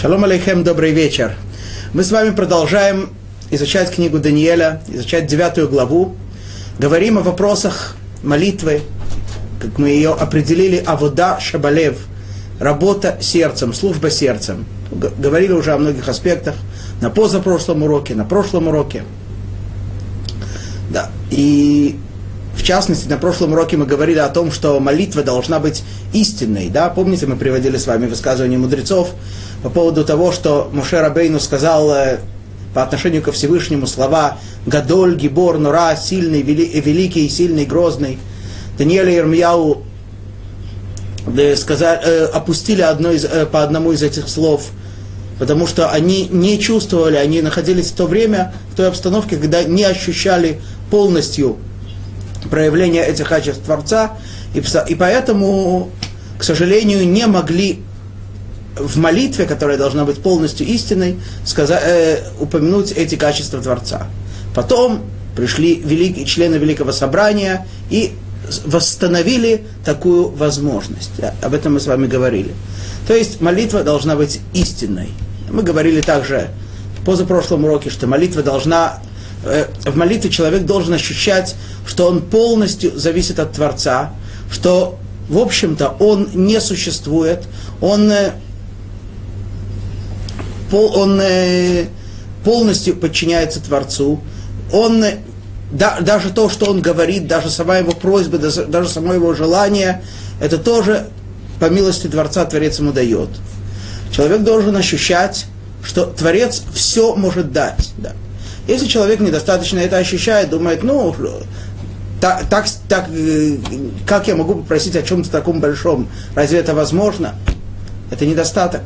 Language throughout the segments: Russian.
Шалом алейхем, добрый вечер. Мы с вами продолжаем изучать книгу Даниэля, изучать девятую главу. Говорим о вопросах молитвы, как мы ее определили, авода шабалев, работа сердцем, служба сердцем. Говорили уже о многих аспектах на позапрошлом уроке, на прошлом уроке. Да, и в частности, на прошлом уроке мы говорили о том, что молитва должна быть истинной. Да? Помните, мы приводили с вами высказывание мудрецов по поводу того, что Муше Рабейну сказал э, по отношению ко Всевышнему слова «Гадоль, Гибор, Нура, сильный, вели, великий, сильный, грозный». Даниэль и Ирмияу э, сказали, э, опустили одно из, по одному из этих слов, потому что они не чувствовали, они находились в то время, в той обстановке, когда не ощущали полностью проявления этих качеств Творца, и, и поэтому, к сожалению, не могли в молитве, которая должна быть полностью истинной, сказать, э, упомянуть эти качества Творца. Потом пришли великие, члены Великого Собрания и восстановили такую возможность. Об этом мы с вами говорили. То есть молитва должна быть истинной. Мы говорили также в позапрошлом уроке, что молитва должна Э, в молитве человек должен ощущать, что он полностью зависит от Творца, что, в общем-то, он не существует, он, э, он э, полностью подчиняется Творцу, он да, даже то, что он говорит, даже сама его просьба, даже само его желание, это тоже по милости Творца Творец ему дает. Человек должен ощущать, что Творец все может дать. Да. Если человек недостаточно это ощущает, думает, ну, так, так, так, э, как я могу попросить о чем-то таком большом? Разве это возможно? Это недостаток.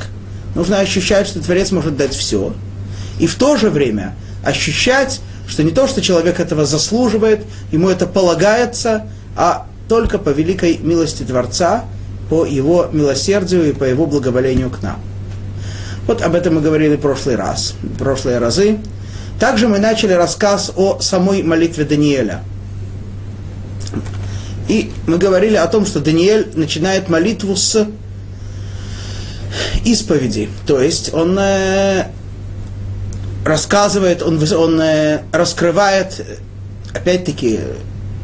Нужно ощущать, что Творец может дать все. И в то же время ощущать, что не то, что человек этого заслуживает, ему это полагается, а только по великой милости Творца, по его милосердию и по его благоволению к нам. Вот об этом мы говорили в прошлый раз, в прошлые разы. Также мы начали рассказ о самой молитве Даниэля. И мы говорили о том, что Даниэль начинает молитву с исповеди. То есть он э, рассказывает, он, он э, раскрывает, опять-таки,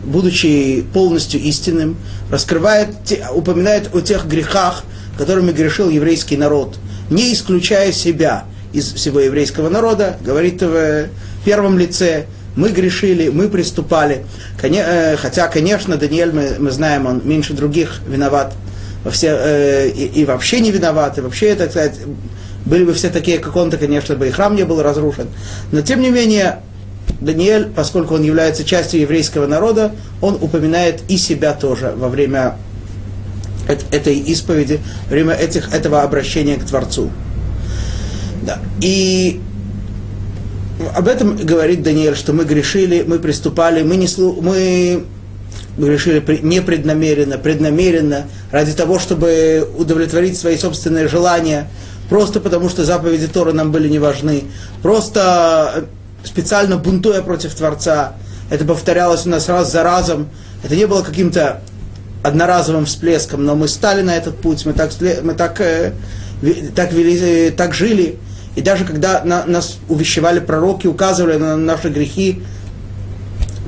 будучи полностью истинным, раскрывает, упоминает о тех грехах, которыми грешил еврейский народ, не исключая себя – из всего еврейского народа, говорит в первом лице, мы грешили, мы приступали. Э, хотя, конечно, Даниэль, мы, мы знаем, он меньше других виноват во все, э, и, и вообще не виноват, и вообще, так сказать, были бы все такие, как он, то, конечно, бы и храм не был разрушен. Но, тем не менее, Даниэль, поскольку он является частью еврейского народа, он упоминает и себя тоже во время этой исповеди, во время этих, этого обращения к Творцу. Да. И об этом говорит Даниэль, что мы грешили, мы приступали, мы, не слу... мы грешили непреднамеренно, преднамеренно, ради того, чтобы удовлетворить свои собственные желания, просто потому что заповеди Тора нам были не важны, просто специально бунтуя против Творца. Это повторялось у нас раз за разом. Это не было каким-то одноразовым всплеском, но мы стали на этот путь, мы так, мы так, э, так, вели, э, так жили. И даже когда на, нас увещевали пророки, указывали на наши грехи,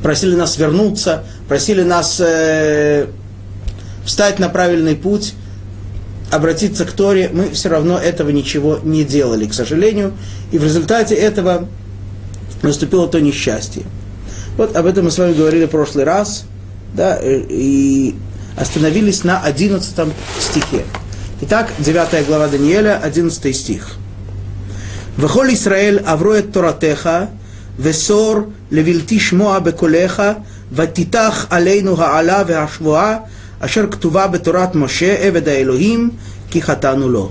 просили нас вернуться, просили нас э, встать на правильный путь, обратиться к Торе, мы все равно этого ничего не делали, к сожалению. И в результате этого наступило то несчастье. Вот об этом мы с вами говорили в прошлый раз, да, и остановились на 11 стихе. Итак, 9 глава Даниэля, 11 стих. וכל ישראל עברו את תורתך, וסור לבלתי שמוע בקולך, ותיתח עלינו העלה והשבועה, אשר כתובה בתורת משה, עבד האלוהים, כי חטאנו לו.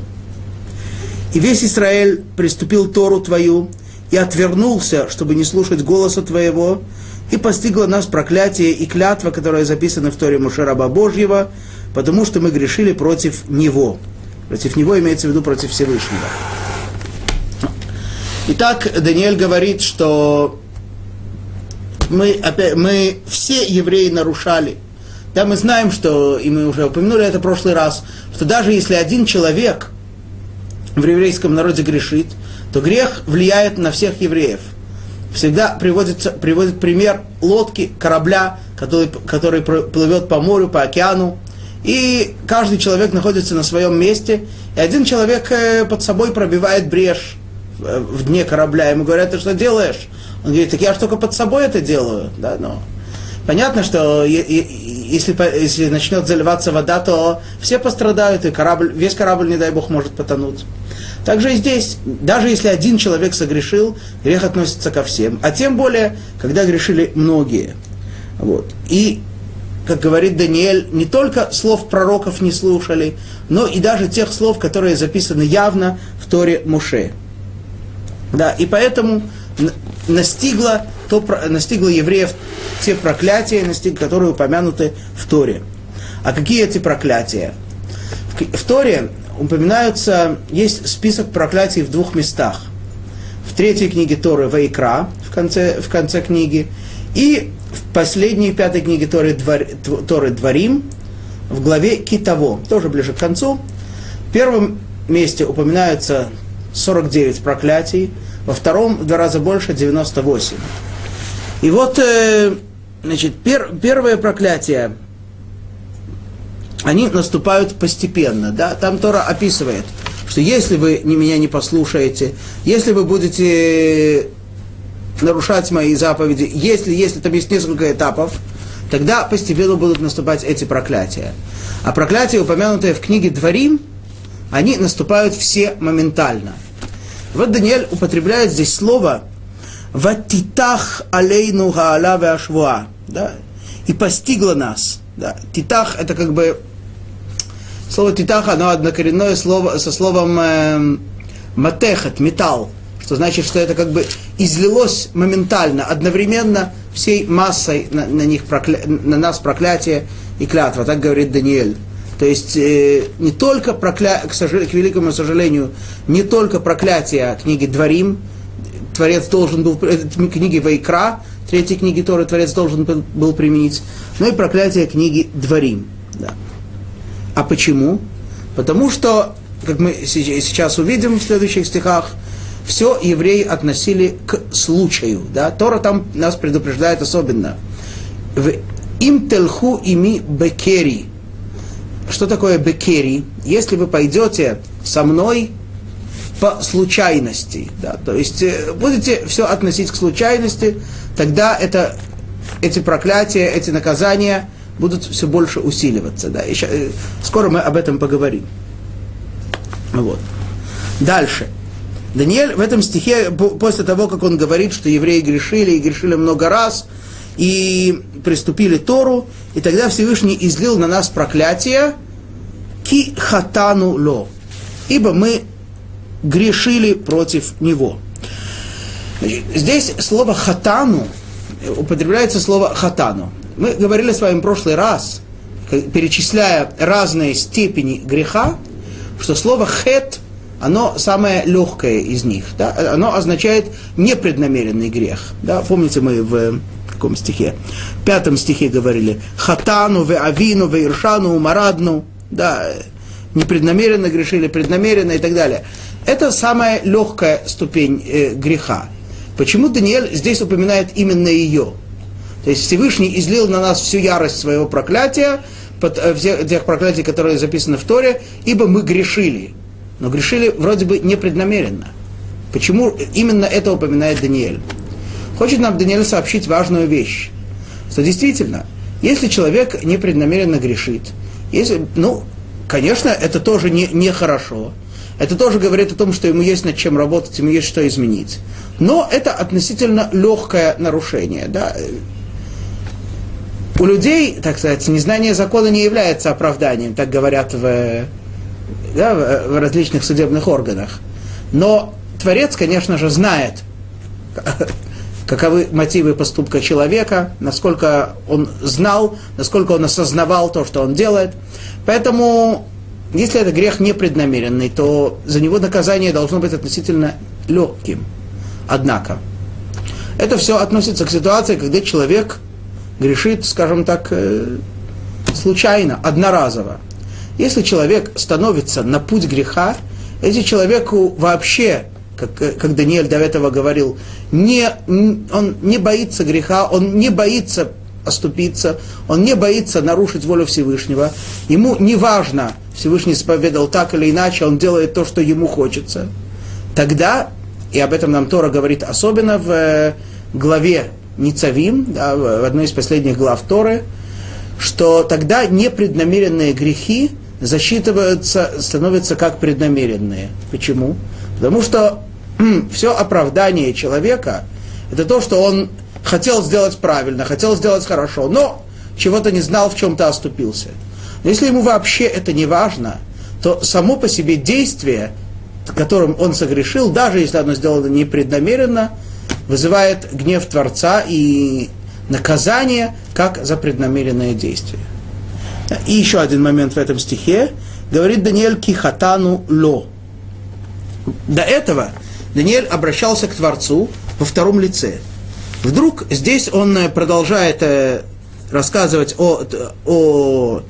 И весь Израиль приступил Тору Твою и отвернулся, чтобы не слушать голоса Твоего, и постигло нас проклятие и клятва, которая записана в Торе Мушераба Божьего, потому что мы грешили против Него. Против Него имеется в виду против Всевышнего. Итак, Даниэль говорит, что мы, опять, мы все евреи нарушали. Да, мы знаем, что, и мы уже упомянули это в прошлый раз, что даже если один человек в еврейском народе грешит, то грех влияет на всех евреев. Всегда приводится, приводит пример лодки, корабля, который, который плывет по морю, по океану, и каждый человек находится на своем месте, и один человек э, под собой пробивает брешь в дне корабля. Ему говорят, ты что делаешь? Он говорит, так я же только под собой это делаю. Да, но понятно, что если, если начнет заливаться вода, то все пострадают, и корабль, весь корабль, не дай бог, может потонуть. Также и здесь, даже если один человек согрешил, грех относится ко всем. А тем более, когда грешили многие. Вот. И, как говорит Даниэль, не только слов пророков не слушали, но и даже тех слов, которые записаны явно в Торе Муше. Да, и поэтому настигло, то, настигло евреев те проклятия, настиг, которые упомянуты в Торе. А какие эти проклятия? В, Торе упоминаются, есть список проклятий в двух местах. В третьей книге Торы Вайкра, в конце, в конце книги, и в последней пятой книге Торы, Двор, Торы Дворим, в главе Китово, тоже ближе к концу. В первом месте упоминаются 49 проклятий, во втором в два раза больше 98. И вот, э, значит, пер, первое проклятие, они наступают постепенно, да, там Тора описывает, что если вы меня не послушаете, если вы будете нарушать мои заповеди, если, если там есть несколько этапов, тогда постепенно будут наступать эти проклятия. А проклятия, упомянутые в книге Дворим, они наступают все моментально – вот Даниэль употребляет здесь слово «Ватитах алейну гаала ашвуа». Да? И постигло нас. Да? Титах это как бы слово титах, оно однокоренное слово со словом э, матехат, металл, что значит, что это как бы излилось моментально, одновременно всей массой на, на, них прокля... на нас проклятие и клятва, так говорит Даниэль. То есть э, не только прокля... к, сожал... к великому сожалению, не только проклятие книги Дворим, Творец должен был, э, книги Вайкра, третьей книги Торы Творец должен был, применить, но и проклятие книги Дворим. Да. А почему? Потому что, как мы сейчас увидим в следующих стихах, все евреи относили к случаю. Да? Тора там нас предупреждает особенно. В им телху ими бекери что такое бекери? Если вы пойдете со мной по случайности, да, то есть э, будете все относить к случайности, тогда это, эти проклятия, эти наказания будут все больше усиливаться. Да. И э, скоро мы об этом поговорим. Вот. Дальше. Даниэль в этом стихе, после того, как он говорит, что евреи грешили и грешили много раз, и приступили Тору, и тогда Всевышний излил на нас проклятие, ки хатану ло, ибо мы грешили против него. Здесь слово хатану, употребляется слово хатану. Мы говорили с вами в прошлый раз, перечисляя разные степени греха, что слово хет, оно самое легкое из них. Да? Оно означает непреднамеренный грех. Да? Помните, мы в каком стихе? В пятом стихе говорили «Хатану, ве авину, ве иршану, марадну». Да, непреднамеренно грешили, преднамеренно и так далее. Это самая легкая ступень э, греха. Почему Даниэль здесь упоминает именно ее? То есть Всевышний излил на нас всю ярость своего проклятия, э, тех проклятий, которые записаны в Торе, ибо мы грешили. Но грешили вроде бы непреднамеренно. Почему именно это упоминает Даниэль? Хочет нам Даниэль сообщить важную вещь, что действительно, если человек непреднамеренно грешит, если, ну, конечно, это тоже не, нехорошо. Это тоже говорит о том, что ему есть над чем работать, ему есть что изменить. Но это относительно легкое нарушение. Да? У людей, так сказать, незнание закона не является оправданием, так говорят в, да, в различных судебных органах. Но Творец, конечно же, знает, каковы мотивы поступка человека, насколько он знал, насколько он осознавал то, что он делает. Поэтому, если это грех непреднамеренный, то за него наказание должно быть относительно легким. Однако, это все относится к ситуации, когда человек грешит, скажем так, э, случайно, одноразово. Если человек становится на путь греха, Если человеку вообще, как, как Даниэль до этого говорил, не, он не боится греха, он не боится оступиться, он не боится нарушить волю Всевышнего, ему не важно, Всевышний исповедал так или иначе, он делает то, что ему хочется, тогда, и об этом нам Тора говорит особенно в э, главе Ницавим, да, в одной из последних глав Торы, что тогда непреднамеренные грехи засчитываются, становятся как преднамеренные. Почему? Потому что все оправдание человека – это то, что он хотел сделать правильно, хотел сделать хорошо, но чего-то не знал, в чем-то оступился. Но если ему вообще это не важно, то само по себе действие, которым он согрешил, даже если оно сделано непреднамеренно, вызывает гнев Творца и наказание, как за преднамеренное действие. И еще один момент в этом стихе. Говорит Даниэль Кихатану Ло. До этого Даниэль обращался к Творцу во втором лице. Вдруг здесь он э, продолжает э, рассказывать о, о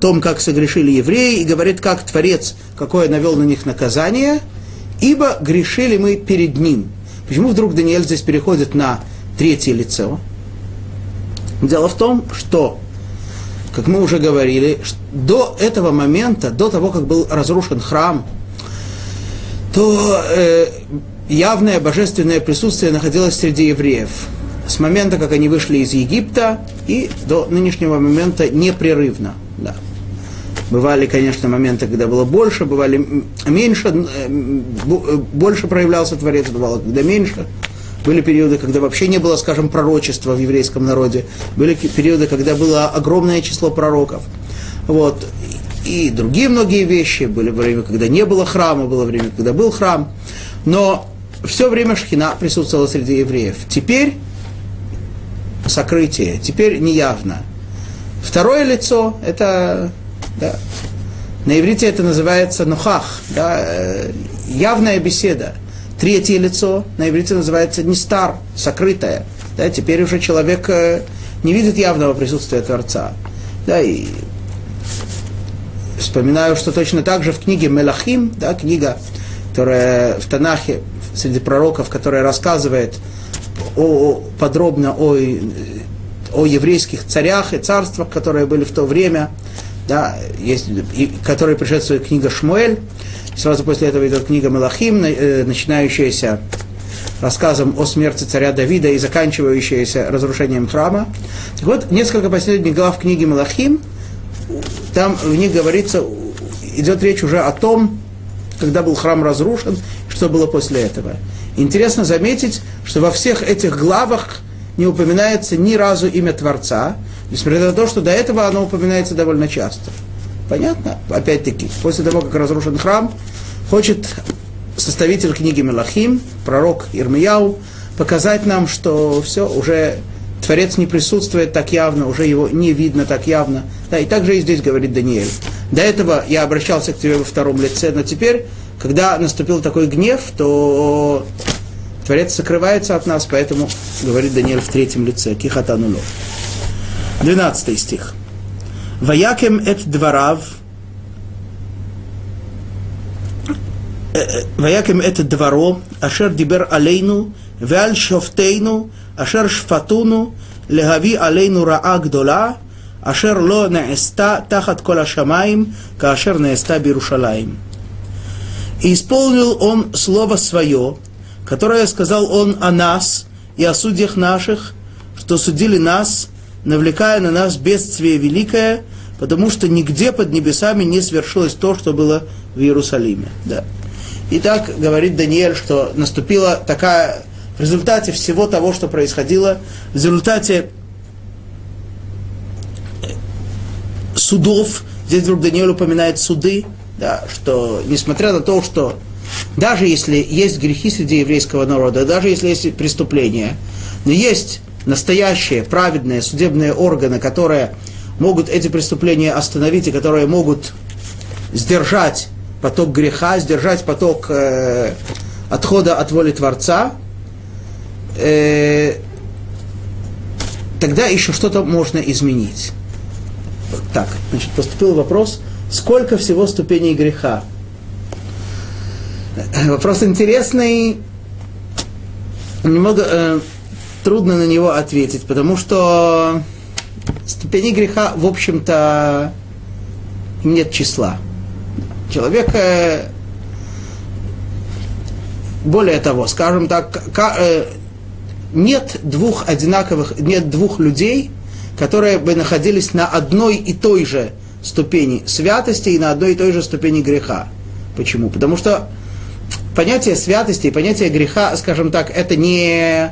том, как согрешили евреи, и говорит, как Творец, какое навел на них наказание, ибо грешили мы перед Ним. Почему вдруг Даниэль здесь переходит на третье лицо? Дело в том, что, как мы уже говорили, до этого момента, до того, как был разрушен храм, то э, явное божественное присутствие находилось среди евреев. С момента, как они вышли из Египта, и до нынешнего момента непрерывно. Да. Бывали, конечно, моменты, когда было больше, бывали меньше, э, э, больше проявлялся Творец, бывало, когда меньше. Были периоды, когда вообще не было, скажем, пророчества в еврейском народе. Были периоды, когда было огромное число пророков. Вот. И другие многие вещи. Были время, когда не было храма, было время, когда был храм. Но все время Шхина присутствовала среди евреев. Теперь сокрытие, теперь неявно. Второе лицо – это да, на иврите это называется нухах, да, э, явная беседа – Третье лицо на иврите называется нестар, сокрытое. Да, теперь уже человек э, не видит явного присутствия Творца. Да, и вспоминаю, что точно так же в книге Мелахим, да, книга, которая в Танахе, среди пророков, которая рассказывает о, подробно о, о еврейских царях и царствах, которые были в то время, да, есть, и, которые предшествует книга Шмуэль, Сразу после этого идет книга Малахим, э, начинающаяся рассказом о смерти царя Давида и заканчивающаяся разрушением храма. Так вот, несколько последних глав книги Малахим, там в них говорится, идет речь уже о том, когда был храм разрушен, что было после этого. Интересно заметить, что во всех этих главах не упоминается ни разу имя Творца, несмотря на то, что до этого оно упоминается довольно часто. Понятно? Опять-таки, после того, как разрушен храм, хочет составитель книги Мелахим, пророк Ирмияу, показать нам, что все, уже Творец не присутствует так явно, уже его не видно так явно. Да, и также и здесь говорит Даниэль. До этого я обращался к тебе во втором лице, но теперь, когда наступил такой гнев, то Творец сокрывается от нас, поэтому говорит Даниэль в третьем лице. Кихатануло. 12 стих. Ваякем эт дворав. Э, э, Ваякем эт дворо, ашер дибер алейну, веаль шофтейну, ашер шфатуну, легави алейну раа гдола, ашер ло неэста тахат кола шамаим, каашер неэста бирушалаим. И исполнил он слово свое, которое сказал он о нас и о судьях наших, что судили нас навлекая на нас бедствие великое, потому что нигде под небесами не свершилось то, что было в Иерусалиме. Да. Итак, говорит Даниэль, что наступила такая, в результате всего того, что происходило, в результате судов, здесь вдруг Даниэль упоминает суды, да, что несмотря на то, что даже если есть грехи среди еврейского народа, даже если есть преступления, но есть настоящие праведные судебные органы, которые могут эти преступления остановить и которые могут сдержать поток греха, сдержать поток э, отхода от воли Творца, э, тогда еще что-то можно изменить. Так, значит, поступил вопрос, сколько всего ступеней греха? Вопрос интересный. Немного э, трудно на него ответить, потому что ступени греха, в общем-то, нет числа. Человек, более того, скажем так, э, нет двух одинаковых, нет двух людей, которые бы находились на одной и той же ступени святости и на одной и той же ступени греха. Почему? Потому что понятие святости и понятие греха, скажем так, это не,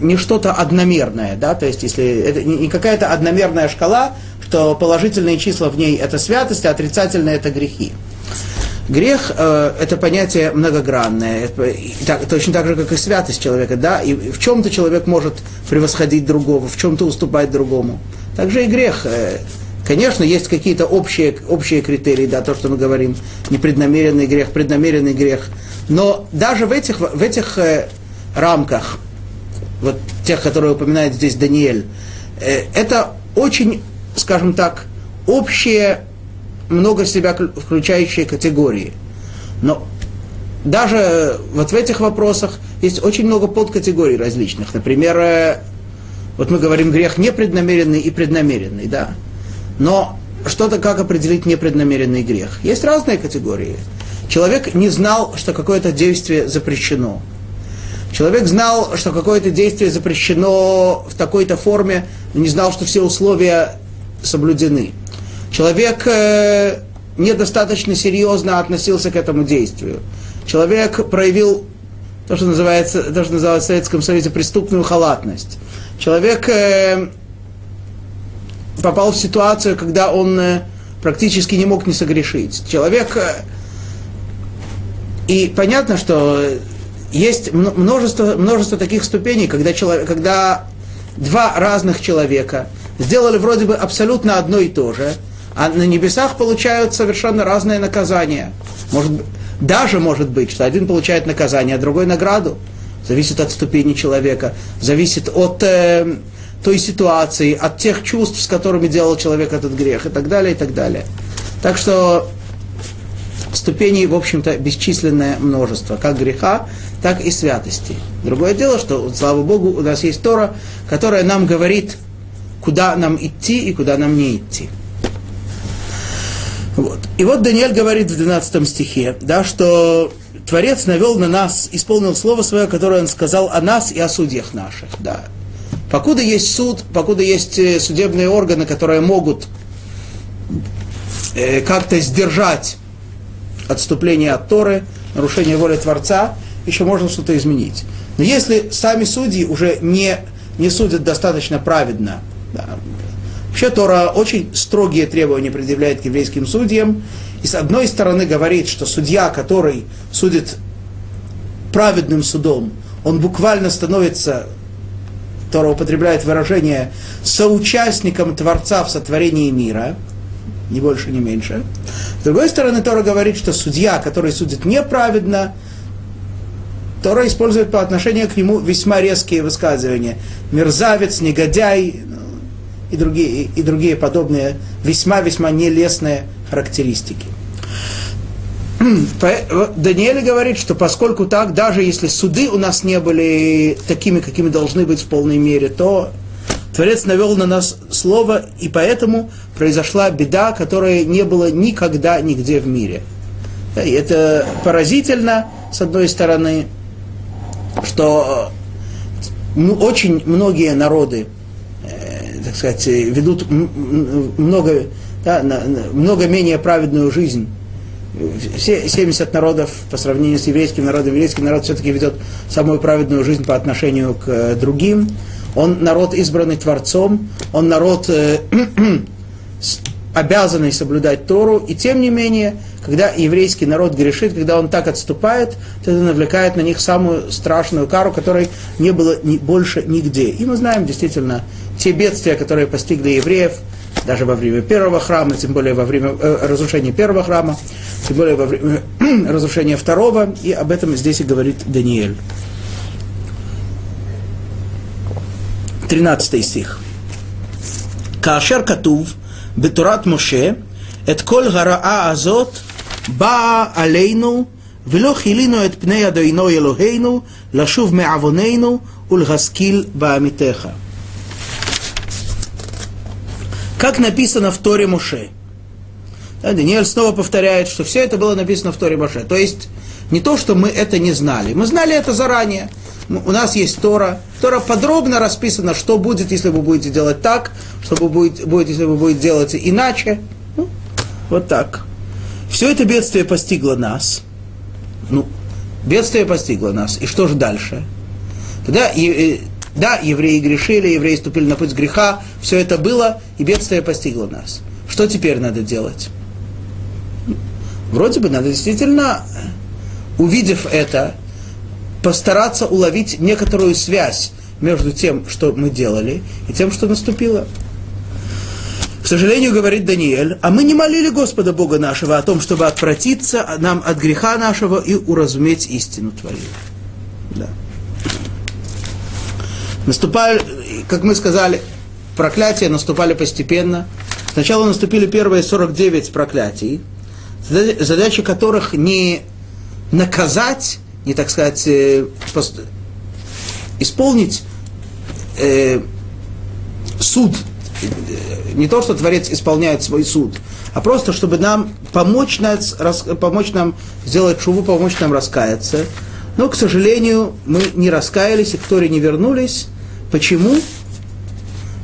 не что-то одномерное, да, то есть если это не какая-то одномерная шкала, что положительные числа в ней это святость, а отрицательные это грехи. Грех э, это понятие многогранное, так, точно так же, как и святость человека, да, и в чем-то человек может превосходить другого, в чем-то уступать другому. Также и грех. Э, конечно, есть какие-то общие, общие критерии, да, то, что мы говорим, непреднамеренный грех, преднамеренный грех. Но даже в этих, в этих э, рамках, вот тех, которые упоминает здесь Даниэль, э, это очень, скажем так, общие много себя включающие категории. Но даже вот в этих вопросах есть очень много подкатегорий различных. Например, э, вот мы говорим грех непреднамеренный и преднамеренный, да. Но что-то как определить непреднамеренный грех? Есть разные категории. Человек не знал, что какое-то действие запрещено. Человек знал, что какое-то действие запрещено в такой-то форме, но не знал, что все условия соблюдены человек э, недостаточно серьезно относился к этому действию. Человек проявил то, что называется, то, что называется в Советском Союзе преступную халатность. Человек э, попал в ситуацию, когда он э, практически не мог не согрешить. Человек... И понятно, что есть множество, множество таких ступеней, когда, человек, когда два разных человека сделали вроде бы абсолютно одно и то же, а на небесах получают совершенно разные наказания. Может, даже может быть, что один получает наказание, а другой награду. Зависит от ступени человека, зависит от э, той ситуации, от тех чувств, с которыми делал человек этот грех и так далее, и так далее. Так что ступеней, в общем-то, бесчисленное множество, как греха, так и святости. Другое дело, что, слава Богу, у нас есть Тора, которая нам говорит, куда нам идти и куда нам не идти. Вот. И вот Даниэль говорит в 12 стихе, да, что Творец навел на нас, исполнил слово свое, которое он сказал о нас и о судьях наших. Да. Покуда есть суд, покуда есть э, судебные органы, которые могут э, как-то сдержать отступление от Торы, нарушение воли Творца, еще можно что-то изменить. Но если сами судьи уже не, не судят достаточно праведно, да, Вообще Тора очень строгие требования предъявляет к еврейским судьям. И с одной стороны говорит, что судья, который судит праведным судом, он буквально становится, Тора употребляет выражение, соучастником Творца в сотворении мира, ни больше, ни меньше. С другой стороны, Тора говорит, что судья, который судит неправедно, Тора использует по отношению к нему весьма резкие высказывания. Мерзавец, негодяй, и другие, и другие подобные весьма-весьма нелестные характеристики. Даниэль говорит, что поскольку так, даже если суды у нас не были такими, какими должны быть в полной мере, то Творец навел на нас слово, и поэтому произошла беда, которая не было никогда нигде в мире. И это поразительно, с одной стороны, что ну, очень многие народы так сказать, ведут много, да, много менее праведную жизнь. Все 70 народов по сравнению с еврейским народом, еврейский народ все-таки ведет самую праведную жизнь по отношению к э, другим. Он народ, избранный Творцом, он народ, э, обязанный соблюдать Тору, и тем не менее, когда еврейский народ грешит, когда он так отступает, то это навлекает на них самую страшную кару, которой не было ни, больше нигде. И мы знаем действительно те бедствия, которые постигли евреев, даже во время первого храма, тем более во время э, разрушения первого храма, тем более во время э, разрушения второго, и об этом здесь и говорит Даниэль. 13 стих. Кашер Катув, בתורת משה, את כל הרעה הזאת באה עלינו ולא חילינו את פני אדונו אלוהינו, לשוב מעווננו ולהשכיל בעמיתך. Как написано в Торе Моше. Да, Даниэль снова повторяет, что все это было написано в Торе Моше. То есть не то, что мы это не знали. Мы знали это заранее. У нас есть Тора. Тора подробно расписано, что будет, если вы будете делать так, что будет, будет если вы будете делать иначе. Ну, вот так. Все это бедствие постигло нас. Ну, бедствие постигло нас. И что же дальше? Тогда, э, да, евреи грешили, евреи ступили на путь греха, все это было, и бедствие постигло нас. Что теперь надо делать? Вроде бы надо действительно, увидев это, постараться уловить некоторую связь между тем, что мы делали, и тем, что наступило. К сожалению, говорит Даниэль, а мы не молили Господа Бога нашего о том, чтобы отвратиться нам от греха нашего и уразуметь истину Твою. Да. Наступали, как мы сказали, проклятия наступали постепенно. Сначала наступили первые 49 проклятий, задача которых не наказать, не, так сказать, э, исполнить э, суд не то, что Творец исполняет свой суд, а просто, чтобы нам помочь, нас, рас, помочь нам сделать шуву, помочь нам раскаяться. Но, к сожалению, мы не раскаялись и к Торе не вернулись. Почему?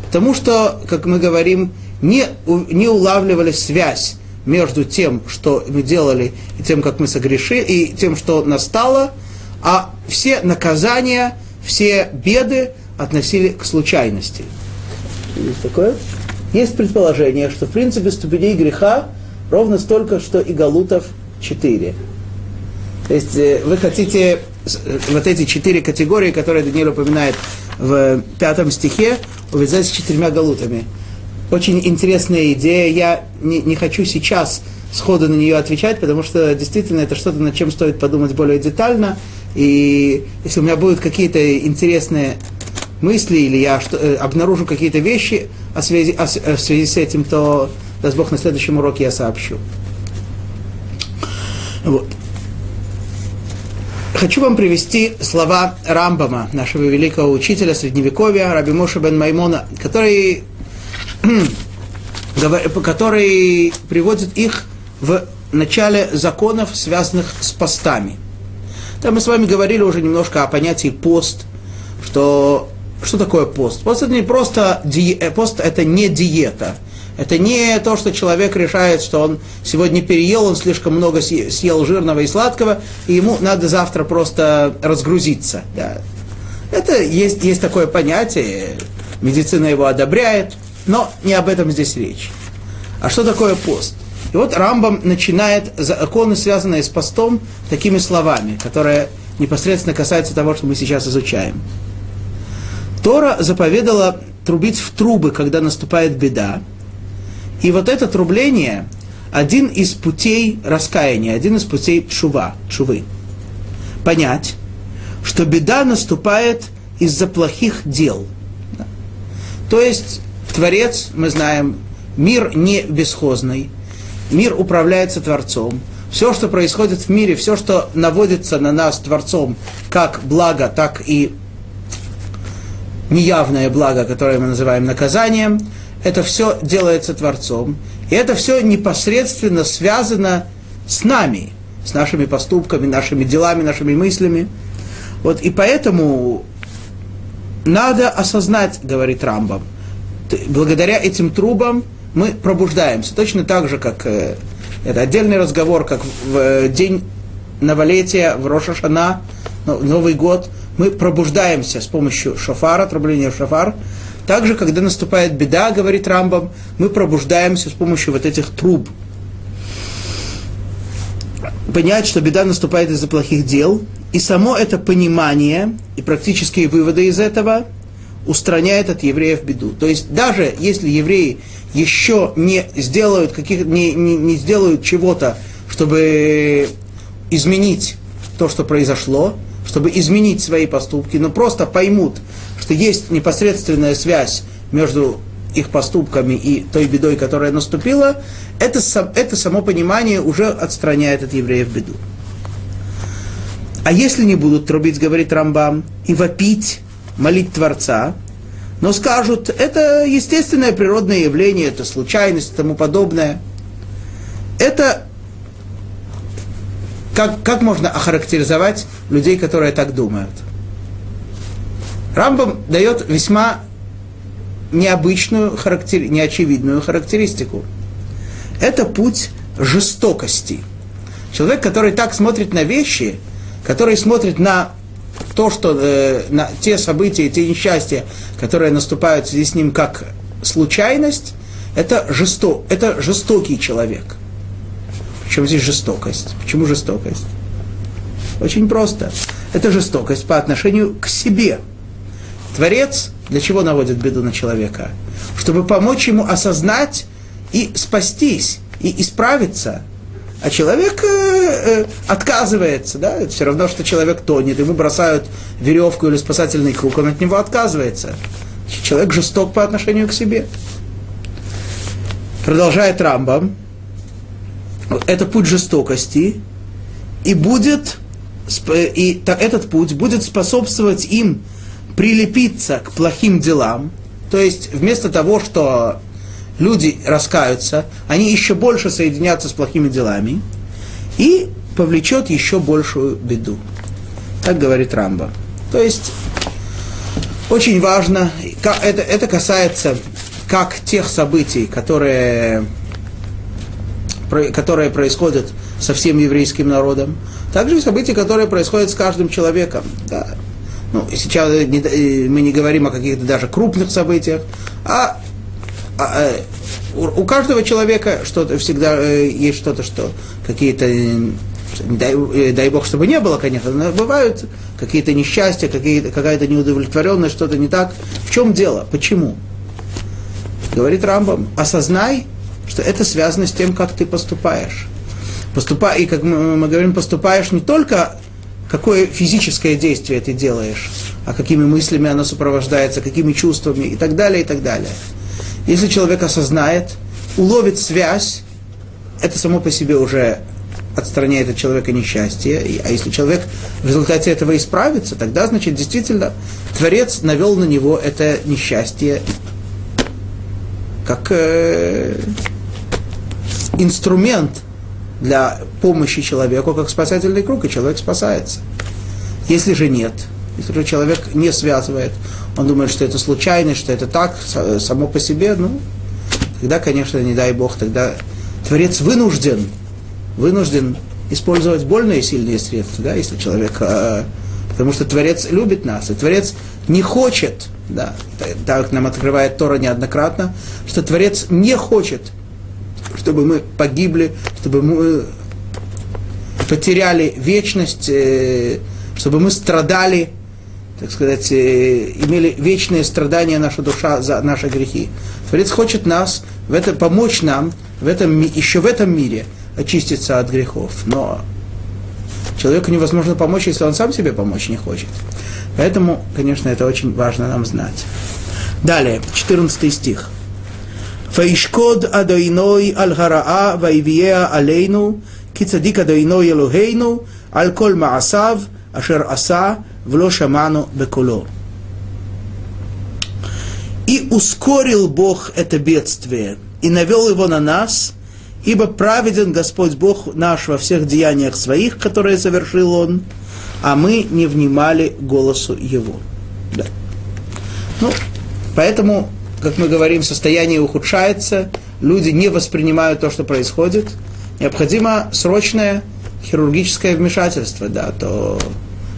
Потому что, как мы говорим, не, не улавливали связь между тем, что мы делали, и тем, как мы согрешили, и тем, что настало, а все наказания, все беды относили к случайности. Есть такое? Есть предположение, что в принципе ступеней греха ровно столько, что и галутов четыре. То есть э, вы хотите э, вот эти четыре категории, которые Даниил упоминает в пятом стихе, увязать с четырьмя галутами. Очень интересная идея. Я не, не хочу сейчас сходу на нее отвечать, потому что действительно это что-то, над чем стоит подумать более детально. И если у меня будут какие-то интересные мысли, или я что, э, обнаружу какие-то вещи о связи, о, в связи с этим, то, даст Бог, на следующем уроке я сообщу. Вот. Хочу вам привести слова Рамбама, нашего великого учителя Средневековья, Раби Моша бен Маймона, который, который приводит их в начале законов, связанных с постами. Там мы с вами говорили уже немножко о понятии пост, что что такое пост? Пост это не просто ди... Э, пост это не диета. Это не то, что человек решает, что он сегодня переел, он слишком много съел жирного и сладкого, и ему надо завтра просто разгрузиться. Да. Это есть, есть такое понятие, медицина его одобряет, но не об этом здесь речь. А что такое пост? И вот Рамбам начинает законы, связанные с постом, такими словами, которые непосредственно касаются того, что мы сейчас изучаем. Тора заповедала трубить в трубы, когда наступает беда. И вот это трубление один из путей раскаяния, один из путей чува, чувы. Понять, что беда наступает из-за плохих дел. То есть Творец, мы знаем, мир не бесхозный, мир управляется Творцом. Все, что происходит в мире, все, что наводится на нас Творцом, как благо, так и неявное благо, которое мы называем наказанием, это все делается Творцом. И это все непосредственно связано с нами, с нашими поступками, нашими делами, нашими мыслями. Вот, и поэтому надо осознать, говорит Рамбам, благодаря этим трубам мы пробуждаемся. Точно так же, как э, это отдельный разговор, как в э, день новолетия, в Рошашана, Новый год – мы пробуждаемся с помощью шофара, трубления шофар. Также, когда наступает беда, говорит Рамбам, мы пробуждаемся с помощью вот этих труб. Понять, что беда наступает из-за плохих дел, и само это понимание и практические выводы из этого устраняет от евреев беду. То есть даже если евреи еще не сделают, каких, не, не, не сделают чего-то, чтобы изменить то, что произошло, чтобы изменить свои поступки, но просто поймут, что есть непосредственная связь между их поступками и той бедой, которая наступила, это, это само понимание уже отстраняет от евреев беду. А если не будут трубить, говорит Рамбам, и вопить, молить Творца, но скажут, это естественное природное явление, это случайность и тому подобное. Это как, как можно охарактеризовать людей, которые так думают? Рамбам дает весьма необычную, характер... неочевидную характеристику. Это путь жестокости. Человек, который так смотрит на вещи, который смотрит на то, что э, на те события, те несчастья, которые наступают в связи с ним как случайность, это, жесто, это жестокий человек. Причем здесь жестокость? Почему жестокость? Очень просто. Это жестокость по отношению к себе. Творец для чего наводит беду на человека? Чтобы помочь ему осознать и спастись, и исправиться. А человек э, э, отказывается, да, это все равно, что человек тонет, ему бросают веревку или спасательный круг, он от него отказывается. Человек жесток по отношению к себе. Продолжает Рамбам. Это путь жестокости, и будет, и этот путь будет способствовать им прилепиться к плохим делам, то есть вместо того, что люди раскаются, они еще больше соединятся с плохими делами и повлечет еще большую беду. Так говорит Рамба. То есть очень важно, это, это касается как тех событий, которые, которые происходят со всем еврейским народом, так же и события, которые происходят с каждым человеком. Да. Ну, сейчас мы не говорим о каких-то даже крупных событиях, а у, у каждого человека что-то всегда э, есть что-то, что какие-то дай, э, дай бог, чтобы не было, конечно, но бывают какие-то несчастья, какие какая-то неудовлетворенность, что-то не так. В чем дело? Почему? Говорит Рамбам, осознай, что это связано с тем, как ты поступаешь. Поступай, и как мы, мы говорим, поступаешь не только какое физическое действие ты делаешь, а какими мыслями оно сопровождается, какими чувствами и так далее, и так далее. Если человек осознает, уловит связь, это само по себе уже отстраняет от человека несчастье. А если человек в результате этого исправится, тогда, значит, действительно, Творец навел на него это несчастье как э, инструмент для помощи человеку, как спасательный круг, и человек спасается. Если же нет, если человек не связывает, он думает, что это случайность, что это так, само по себе, ну, тогда, конечно, не дай Бог, тогда Творец вынужден, вынужден использовать больные сильные средства, да, если человек, э, потому что Творец любит нас, и Творец не хочет, да, так нам открывает Тора неоднократно, что Творец не хочет, чтобы мы погибли, чтобы мы потеряли вечность, э, чтобы мы страдали, так сказать, э, имели вечные страдания наша душа за наши грехи. Творец хочет нас в это, помочь нам в этом, еще в этом мире очиститься от грехов. Но человеку невозможно помочь, если он сам себе помочь не хочет. Поэтому, конечно, это очень важно нам знать. Далее, 14 стих. «Фаишкод адойной аль-хараа алейну, кицадик адойной элухейну, аль-коль маасав, ашер аса, вло шаману бекуло. И ускорил Бог это бедствие, и навел его на нас, ибо праведен Господь Бог наш во всех деяниях своих, которые совершил Он, а мы не внимали голосу Его. Да. Ну, поэтому, как мы говорим, состояние ухудшается, люди не воспринимают то, что происходит. Необходимо срочное хирургическое вмешательство, да, то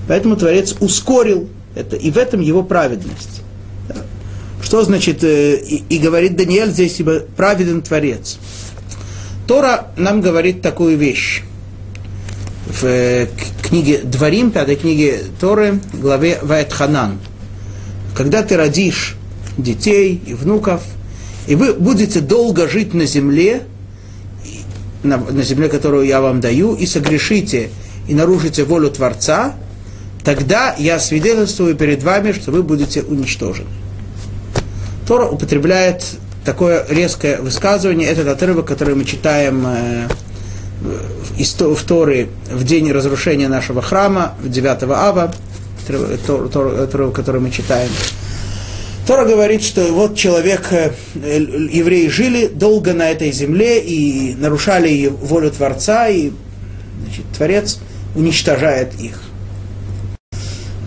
поэтому Творец ускорил это, и в этом его праведность. Что значит, э, и, и говорит Даниэль здесь, ибо праведен Творец. Тора нам говорит такую вещь. В э, книге Дворим, пятой книге Торы, главе Вайтханан. Когда ты родишь детей и внуков, и вы будете долго жить на земле, на, на земле, которую я вам даю, и согрешите, и нарушите волю Творца, тогда я свидетельствую перед вами, что вы будете уничтожены. Тора употребляет такое резкое высказывание, этот отрывок, который мы читаем э, в Торы в день разрушения нашего храма, в 9 ава, который мы читаем. Тора говорит, что вот человек, э, евреи жили долго на этой земле и нарушали волю Творца, и значит, Творец уничтожает их.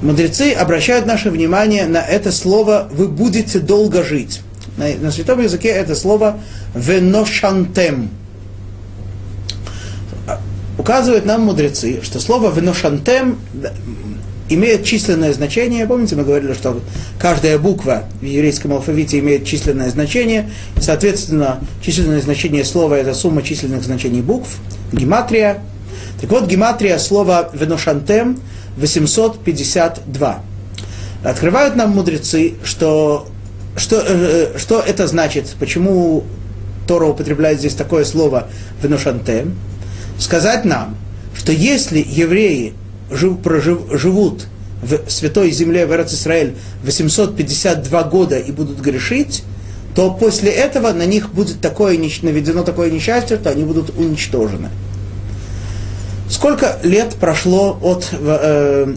Мудрецы обращают наше внимание на это слово «вы будете долго жить». На, на святом языке это слово «веношантем». Указывают нам мудрецы, что слово «веношантем» имеет численное значение. Помните, мы говорили, что каждая буква в еврейском алфавите имеет численное значение. Соответственно, численное значение слова – это сумма численных значений букв, гематрия. Так вот, гематрия слова «веношантем» 852. Открывают нам мудрецы, что, что, э, что это значит, почему Тора употребляет здесь такое слово «веношантем». Сказать нам, что если евреи жив, прожив, живут в святой земле в Израиль 852 года и будут грешить, то после этого на них будет такое, наведено такое несчастье, что они будут уничтожены. Сколько лет прошло от э,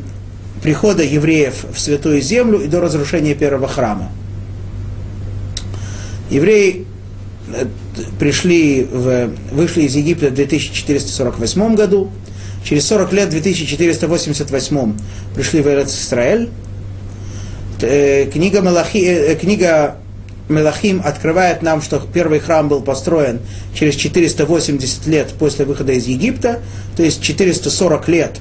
прихода евреев в Святую Землю и до разрушения первого храма? Евреи э, пришли в, вышли из Египта в 2448 году, Через 40 лет, в 2488 пришли в Израиль. Э, книга, Мелахи, э, книга Мелахим открывает нам, что первый храм был построен через 480 лет после выхода из Египта, то есть 440 лет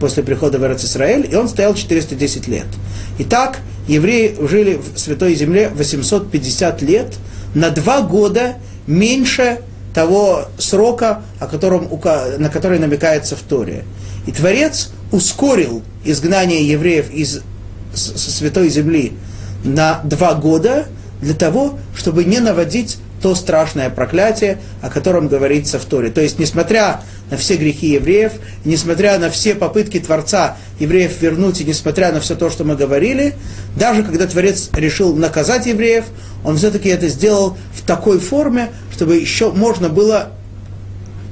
после прихода в Израиль, и он стоял 410 лет. Итак, евреи жили в Святой Земле 850 лет, на два года меньше того срока, о котором, на который намекается в Торе. И Творец ускорил изгнание евреев из святой земли на два года для того, чтобы не наводить то страшное проклятие, о котором говорится в Торе. То есть, несмотря на все грехи евреев, несмотря на все попытки Творца евреев вернуть, и несмотря на все то, что мы говорили, даже когда Творец решил наказать евреев, он все-таки это сделал в такой форме, чтобы еще можно было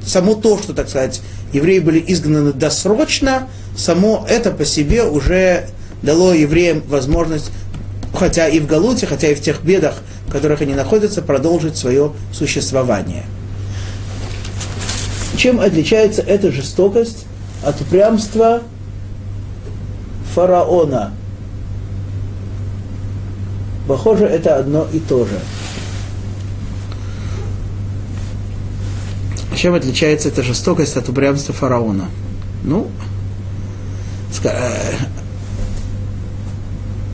само то, что, так сказать, евреи были изгнаны досрочно, само это по себе уже дало евреям возможность, хотя и в Галуте, хотя и в тех бедах, в которых они находятся, продолжить свое существование. Чем отличается эта жестокость от упрямства фараона? Похоже, это одно и то же. Чем отличается эта жестокость от упрямства фараона? Ну, э,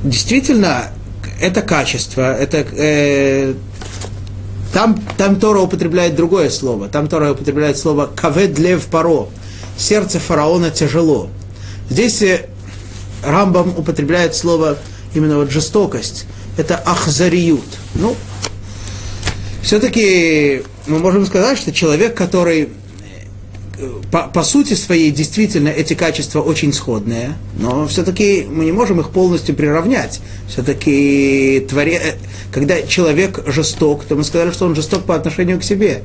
действительно, это качество, это э, там, там Тора употребляет другое слово. Там Тора употребляет слово «кавед лев паро». Сердце фараона тяжело. Здесь э, Рамбам употребляет слово именно вот жестокость. Это ахзариют. Ну, все-таки мы можем сказать, что человек, который по, по сути своей действительно эти качества очень сходные, но все-таки мы не можем их полностью приравнять. Все-таки творе... когда человек жесток, то мы сказали, что он жесток по отношению к себе.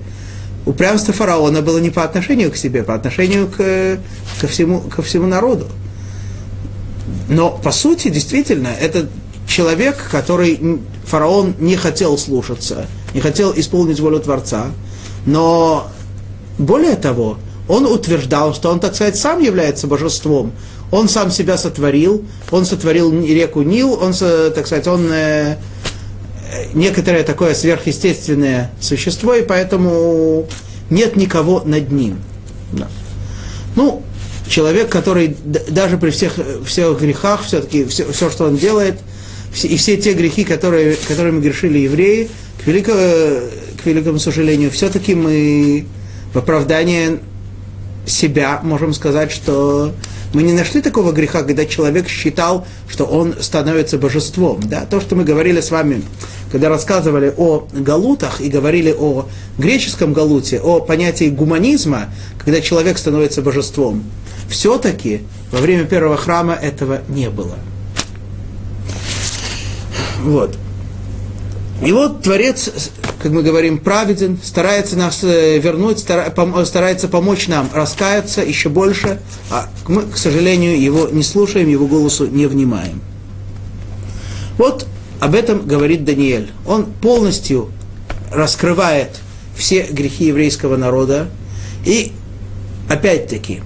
Упрямство фараона было не по отношению к себе, по отношению к, ко, всему, ко всему народу. Но по сути, действительно, это человек, который фараон не хотел слушаться, не хотел исполнить волю Творца, но более того, он утверждал, что он, так сказать, сам является божеством. Он сам себя сотворил, он сотворил реку Нил, он, так сказать, он э, некоторое такое сверхъестественное существо, и поэтому нет никого над ним. Да. Ну, человек, который даже при всех, всех грехах, все-таки все, все, что он делает, все, и все те грехи, которые, которыми грешили евреи, к великому, к великому сожалению, все-таки мы в оправдание себя можем сказать, что мы не нашли такого греха, когда человек считал, что он становится божеством. Да? То, что мы говорили с вами, когда рассказывали о галутах и говорили о греческом галуте, о понятии гуманизма, когда человек становится божеством, все-таки во время первого храма этого не было. Вот. И вот Творец как мы говорим, праведен, старается нас э, вернуть, старается помочь нам раскаяться еще больше, а мы, к сожалению, его не слушаем, его голосу не внимаем. Вот об этом говорит Даниэль. Он полностью раскрывает все грехи еврейского народа и, опять-таки,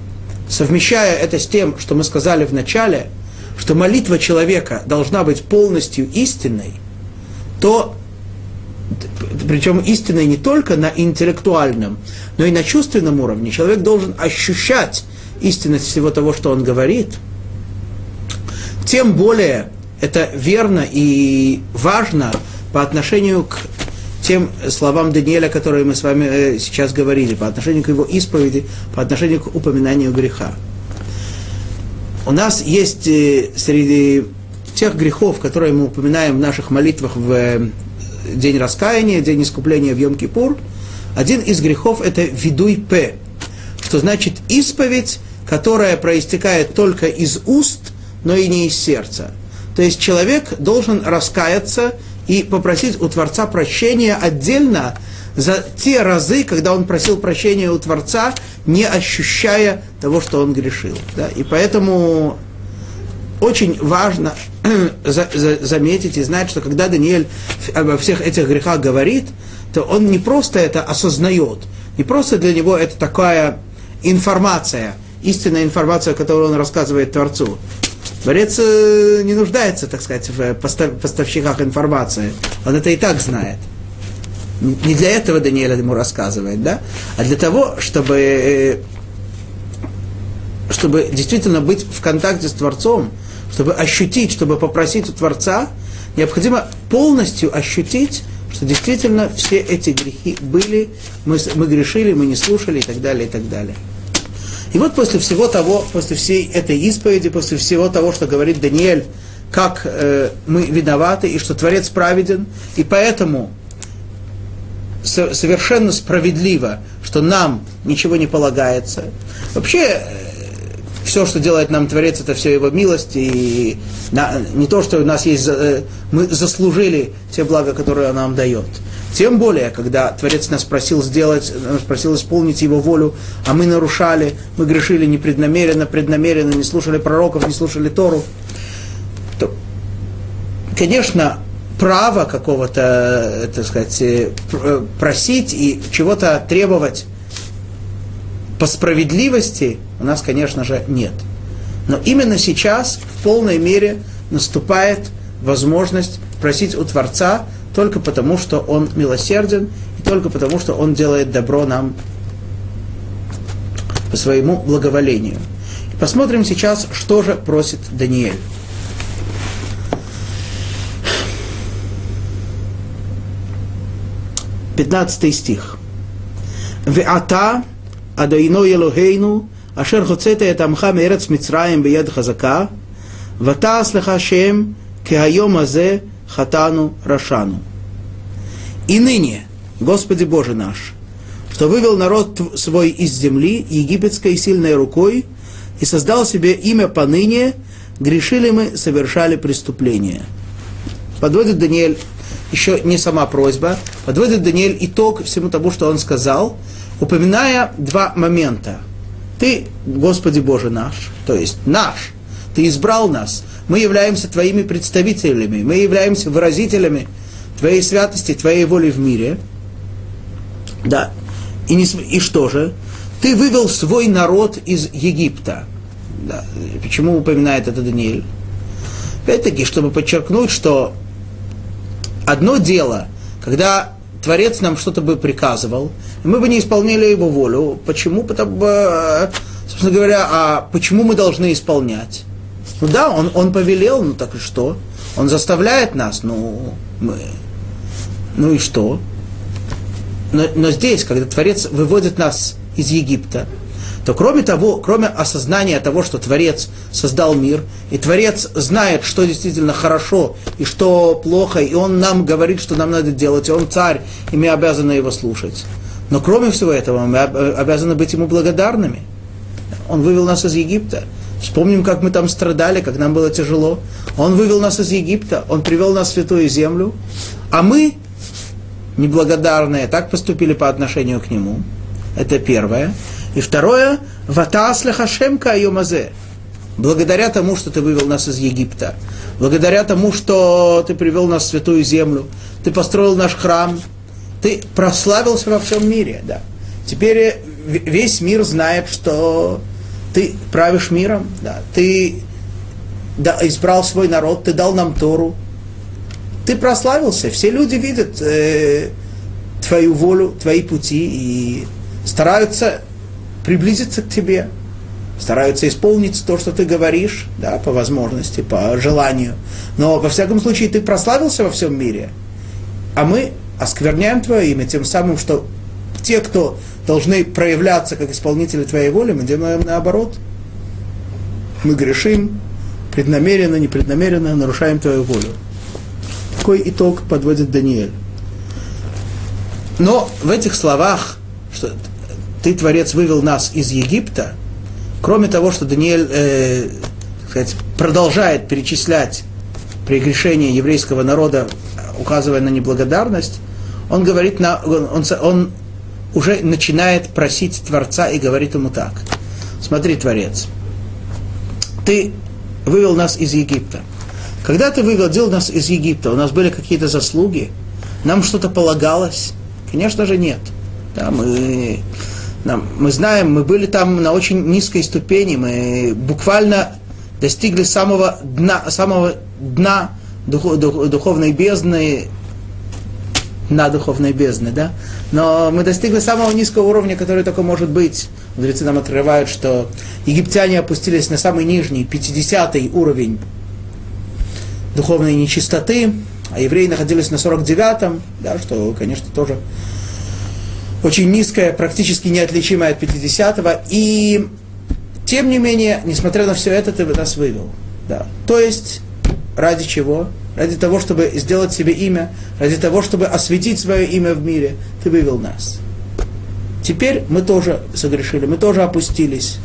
совмещая это с тем, что мы сказали в начале, что молитва человека должна быть полностью истинной, то причем истинной не только на интеллектуальном, но и на чувственном уровне. Человек должен ощущать истинность всего того, что он говорит. Тем более это верно и важно по отношению к тем словам Даниэля, которые мы с вами э, сейчас говорили, по отношению к его исповеди, по отношению к упоминанию греха. У нас есть э, среди тех грехов, которые мы упоминаем в наших молитвах в день раскаяния, день искупления в Йом-Кипур, один из грехов это видуй п, что значит исповедь, которая проистекает только из уст, но и не из сердца. То есть человек должен раскаяться и попросить у Творца прощения отдельно за те разы, когда он просил прощения у Творца, не ощущая того, что он грешил. Да? И поэтому очень важно за, за, заметить и знать, что когда Даниэль обо всех этих грехах говорит, то он не просто это осознает, не просто для него это такая информация, истинная информация, которую он рассказывает Творцу. Борец э, не нуждается, так сказать, в поставщиках информации. Он это и так знает. Не для этого Даниэль ему рассказывает, да? А для того, чтобы, э, чтобы действительно быть в контакте с Творцом, чтобы ощутить, чтобы попросить у Творца, необходимо полностью ощутить, что действительно все эти грехи были, мы, мы грешили, мы не слушали и так далее, и так далее. И вот после всего того, после всей этой исповеди, после всего того, что говорит Даниэль, как э, мы виноваты и что Творец праведен, и поэтому со, совершенно справедливо, что нам ничего не полагается. Вообще, все, что делает нам Творец, это все его милость, и на, не то, что у нас есть, э, мы заслужили те блага, которые он нам дает. Тем более, когда Творец нас просил сделать, нас просил исполнить его волю, а мы нарушали, мы грешили непреднамеренно, преднамеренно, не слушали пророков, не слушали Тору, то, конечно, право какого-то, э, так сказать, э, просить и чего-то требовать по справедливости у нас, конечно же, нет. Но именно сейчас в полной мере наступает возможность просить у Творца только потому, что Он милосерден, и только потому, что Он делает добро нам по своему благоволению. И посмотрим сейчас, что же просит Даниэль. Пятнадцатый стих. Веата אדוני אלוהינו, אשר הוצאת את עמך מארץ מצרים ביד חזקה, ותעש לך שם כהיום הזה хатану рашану. И ныне, Господи Боже наш, что вывел народ свой из земли египетской сильной рукой и создал себе имя поныне, грешили мы, совершали преступления. Подводит Даниэль, еще не сама просьба, подводит Даниэль итог всему тому, что он сказал – упоминая два момента. Ты, Господи Боже наш, то есть наш, Ты избрал нас, мы являемся Твоими представителями, мы являемся выразителями Твоей святости, Твоей воли в мире. Да. И, не, и что же? Ты вывел свой народ из Египта. Да. Почему упоминает это Даниэль? Опять-таки, чтобы подчеркнуть, что одно дело, когда Творец нам что-то бы приказывал, мы бы не исполняли его волю. Почему? Потому, э, собственно говоря, а почему мы должны исполнять? Ну да, он, он повелел, ну так и что? Он заставляет нас, ну, мы, ну и что? Но, но здесь, когда Творец выводит нас из Египта, то кроме того, кроме осознания того, что Творец создал мир, и Творец знает, что действительно хорошо и что плохо, и Он нам говорит, что нам надо делать, и Он царь, и мы обязаны его слушать. Но кроме всего этого, мы обязаны быть ему благодарными. Он вывел нас из Египта. Вспомним, как мы там страдали, как нам было тяжело. Он вывел нас из Египта, Он привел нас в святую землю. А мы неблагодарные так поступили по отношению к нему. Это первое. И второе, ватасле хашемка айомазе. Благодаря тому, что ты вывел нас из Египта, благодаря тому, что ты привел нас в святую землю, ты построил наш храм, ты прославился во всем мире, да. Теперь весь мир знает, что ты правишь миром, да. Ты избрал свой народ, ты дал нам Тору, ты прославился, все люди видят э, твою волю, твои пути и стараются приблизиться к тебе, стараются исполнить то, что ты говоришь, да, по возможности, по желанию. Но, во всяком случае, ты прославился во всем мире, а мы оскверняем твое имя тем самым, что те, кто должны проявляться как исполнители твоей воли, мы делаем наоборот. Мы грешим, преднамеренно, непреднамеренно нарушаем твою волю. Какой итог подводит Даниэль? Но в этих словах, что ты, Творец, вывел нас из Египта, кроме того, что Даниэль э, сказать, продолжает перечислять прегрешения еврейского народа, указывая на неблагодарность, он говорит, на, он, он уже начинает просить Творца и говорит ему так. Смотри, Творец, ты вывел нас из Египта. Когда ты вывел нас из Египта, у нас были какие-то заслуги, нам что-то полагалось? Конечно же нет. Да, мы, нам, мы знаем, мы были там на очень низкой ступени, мы буквально достигли самого дна, самого дна дух, дух, духовной бездны, на духовной бездны, да? Но мы достигли самого низкого уровня, который только может быть. Мудрецы нам открывают, что египтяне опустились на самый нижний, 50 уровень духовной нечистоты, а евреи находились на 49-м, да, что, конечно, тоже очень низкое, практически неотличимое от 50-го. И, тем не менее, несмотря на все это, ты нас вывел. Да. То есть, ради чего? Ради того, чтобы сделать себе имя, ради того, чтобы осветить свое имя в мире, ты вывел нас. Теперь мы тоже согрешили, мы тоже опустились.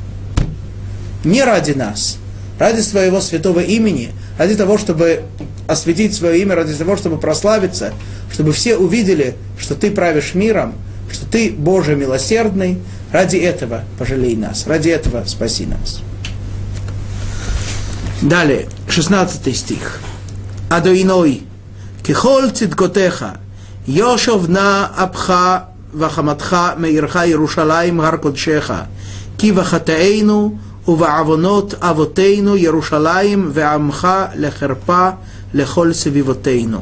Не ради нас, ради своего святого имени, ради того, чтобы осветить свое имя, ради того, чтобы прославиться, чтобы все увидели, что ты правишь миром, что ты Боже милосердный, ради этого пожалей нас, ради этого спаси нас. Далее, 16 стих. Адоиной, кихол цидкотеха, יושב נא אפך וחמתך מעירך ירושלים הר קודשך, כי בחטאינו ובעוונות אבותינו ירושלים ועמך לחרפה лехоль севивотейну.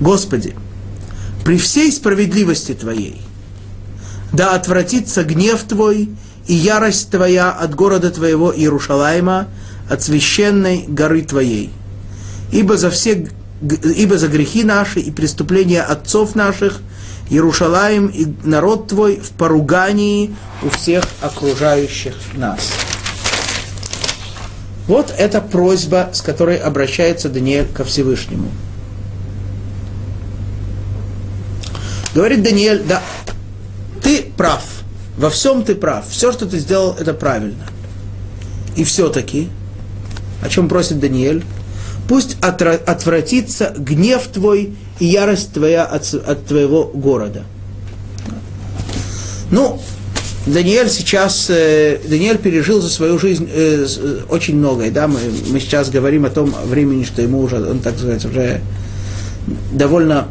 Господи, при всей справедливости Твоей, да отвратится гнев Твой и ярость Твоя от города Твоего Иерушалайма, от священной горы Твоей. Ибо за, все, ибо за грехи наши и преступления отцов наших Иерушалаем и народ Твой в поругании у всех окружающих нас. Вот эта просьба, с которой обращается Даниэль ко Всевышнему. Говорит Даниэль, да, ты прав, во всем ты прав, все, что ты сделал, это правильно. И все-таки, о чем просит Даниэль, пусть отвратится гнев твой и ярость твоя от, от твоего города. Ну, Даниэль сейчас, э, Даниэль пережил за свою жизнь э, э, очень многое, да, мы, мы сейчас говорим о том времени, что ему уже, он, так сказать, уже довольно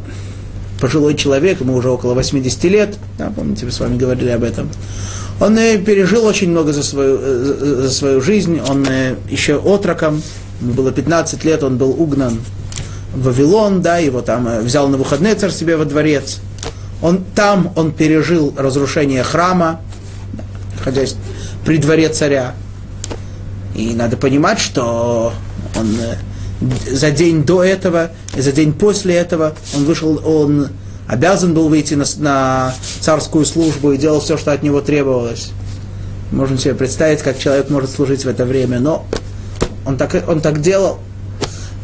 пожилой человек, ему уже около 80 лет, да, помните, мы с вами говорили об этом. Он э, пережил очень много за свою, э, за свою жизнь, он э, еще отроком, ему было 15 лет, он был угнан в Вавилон, да, его там взял на выходные царь себе во дворец. Он, там он пережил разрушение храма, находясь при дворе царя. И надо понимать, что он за день до этого и за день после этого он вышел, он обязан был выйти на, на царскую службу и делал все, что от него требовалось. Можно себе представить, как человек может служить в это время, но он так, он так делал.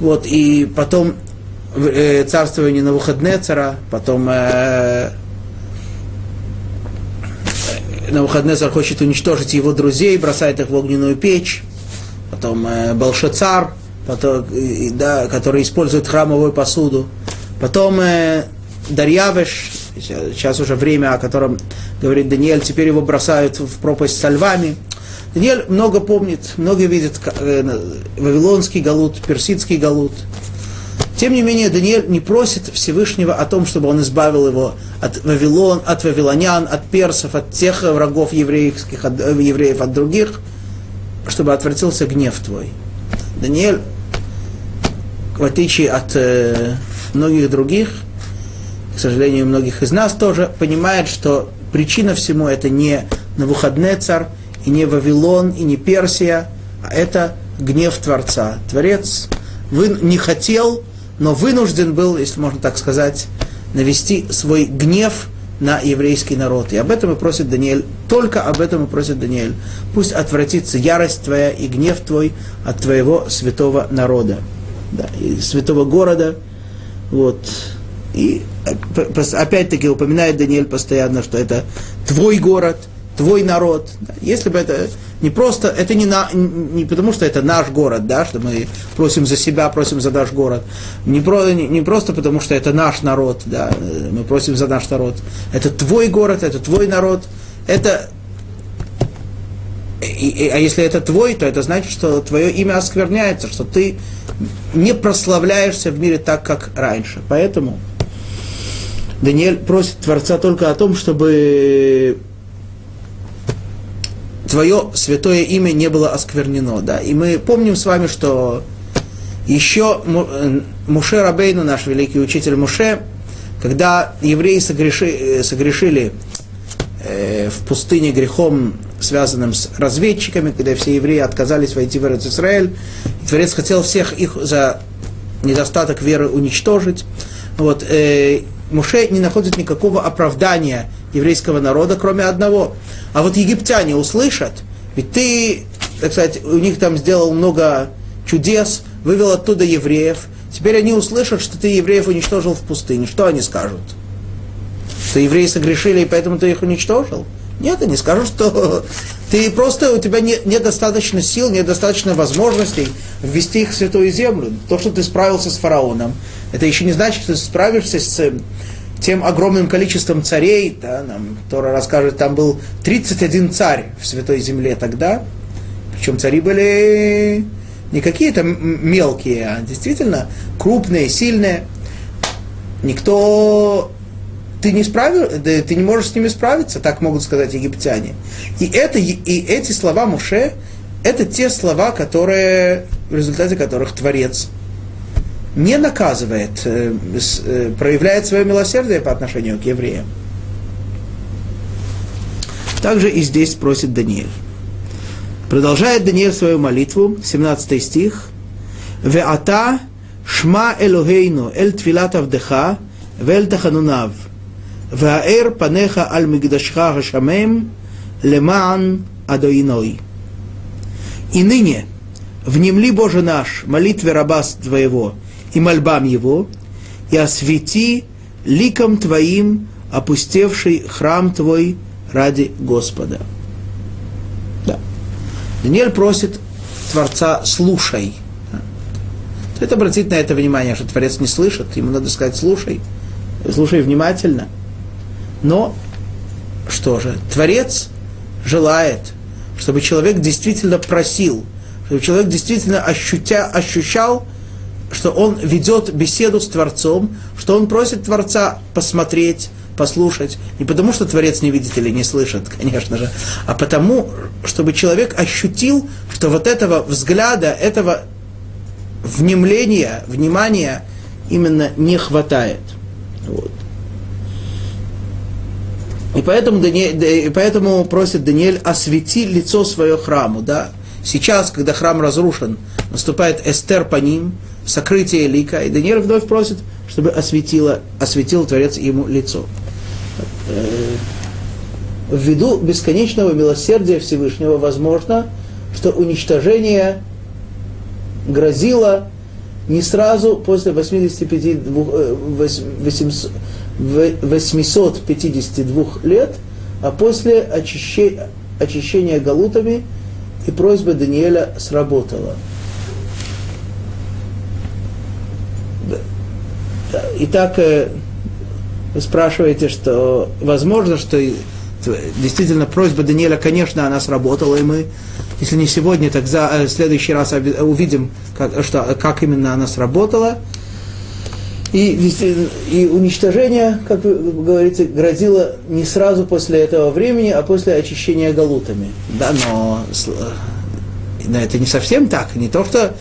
Вот, и потом э, царствование на выходные цара, потом э, Навуходнецар хочет уничтожить его друзей, бросает их в огненную печь. Потом э, Балшацар, э, да, который использует храмовую посуду. Потом э, Дарьявеш, сейчас уже время, о котором говорит Даниэль, теперь его бросают в пропасть со львами. Даниэль много помнит, много видит э, Вавилонский галут, Персидский галут. Тем не менее, Даниэль не просит Всевышнего о том, чтобы он избавил его от Вавилон, от вавилонян, от персов, от тех врагов еврейских, от, э, евреев, от других, чтобы отвратился гнев твой. Даниэль, в отличие от э, многих других, к сожалению, многих из нас тоже, понимает, что причина всему это не Навуходнецар, и не Вавилон, и не Персия, а это гнев Творца. Творец вы не хотел, но вынужден был, если можно так сказать, навести свой гнев на еврейский народ. И об этом и просит Даниэль, только об этом и просит Даниэль. Пусть отвратится ярость твоя и гнев твой от твоего святого народа, да, и святого города. Вот. И опять-таки упоминает Даниэль постоянно, что это твой город – твой народ. Если бы это не просто, это не, на, не потому, что это наш город, да, что мы просим за себя, просим за наш город, не, про, не, не просто потому, что это наш народ, да, мы просим за наш народ. Это твой город, это твой народ, это и, и, а если это твой, то это значит, что твое имя оскверняется, что ты не прославляешься в мире так, как раньше. Поэтому Даниэль просит Творца только о том, чтобы твое святое имя не было осквернено. Да? И мы помним с вами, что еще э, Муше Рабейну, наш великий учитель Муше, когда евреи согреши, э, согрешили э, в пустыне грехом, связанным с разведчиками, когда все евреи отказались войти в Израиль, Творец хотел всех их за недостаток веры уничтожить. Вот, э, Муше не находит никакого оправдания еврейского народа, кроме одного. А вот египтяне услышат, ведь ты, так сказать, у них там сделал много чудес, вывел оттуда евреев, теперь они услышат, что ты евреев уничтожил в пустыне. Что они скажут? Что евреи согрешили, и поэтому ты их уничтожил? Нет, они скажут, что ты просто, у тебя нет, нет достаточно сил, нет достаточно возможностей ввести их в святую землю. То, что ты справился с фараоном, это еще не значит, что ты справишься с тем огромным количеством царей, да, нам Тора расскажет, там был 31 царь в Святой Земле тогда, причем цари были не какие-то мелкие, а действительно крупные, сильные. Никто ты не справил, ты не можешь с ними справиться, так могут сказать египтяне. И, это, и эти слова Муше, это те слова, которые, в результате которых Творец не наказывает, э, э, проявляет свое милосердие по отношению к евреям. Также и здесь просит Даниил. Продолжает Даниил свою молитву, 17 стих. «Веата шма элохейну эль твилат авдеха вель таханунав, ваэр панеха аль мигдашха хашамем леман адоиной». И ныне, внемли, Боже наш, молитве раба твоего, и мольбам его, и освети ликом твоим опустевший храм твой ради Господа. Да. Даниэль просит Творца, слушай. Это обратить на это внимание, что Творец не слышит, ему надо сказать, слушай, слушай внимательно. Но, что же, Творец желает, чтобы человек действительно просил, чтобы человек действительно ощутя, ощущал что он ведет беседу с Творцом, что он просит Творца посмотреть, послушать. Не потому, что Творец не видит или не слышит, конечно же, а потому, чтобы человек ощутил, что вот этого взгляда, этого внемления, внимания именно не хватает. Вот. И поэтому, Даниэль, и поэтому просит Даниэль освети лицо свое храму. Да? Сейчас, когда храм разрушен, наступает Эстер по ним, сокрытие лика, и Даниэль вновь просит, чтобы осветило, осветил Творец ему лицо. Э, ввиду бесконечного милосердия Всевышнего возможно, что уничтожение грозило не сразу после 85, 852 лет, а после очищения, очищения галутами, и просьба Даниэля сработала. Итак, э, Вы спрашиваете, что возможно, что действительно просьба Даниэля, конечно, она сработала, и мы, если не сегодня, так за э, следующий раз увидим, как, что, как именно она сработала. И, и уничтожение, как вы говорите, грозило не сразу после этого времени, а после очищения галутами. Да, но, но это не совсем так. Не то, что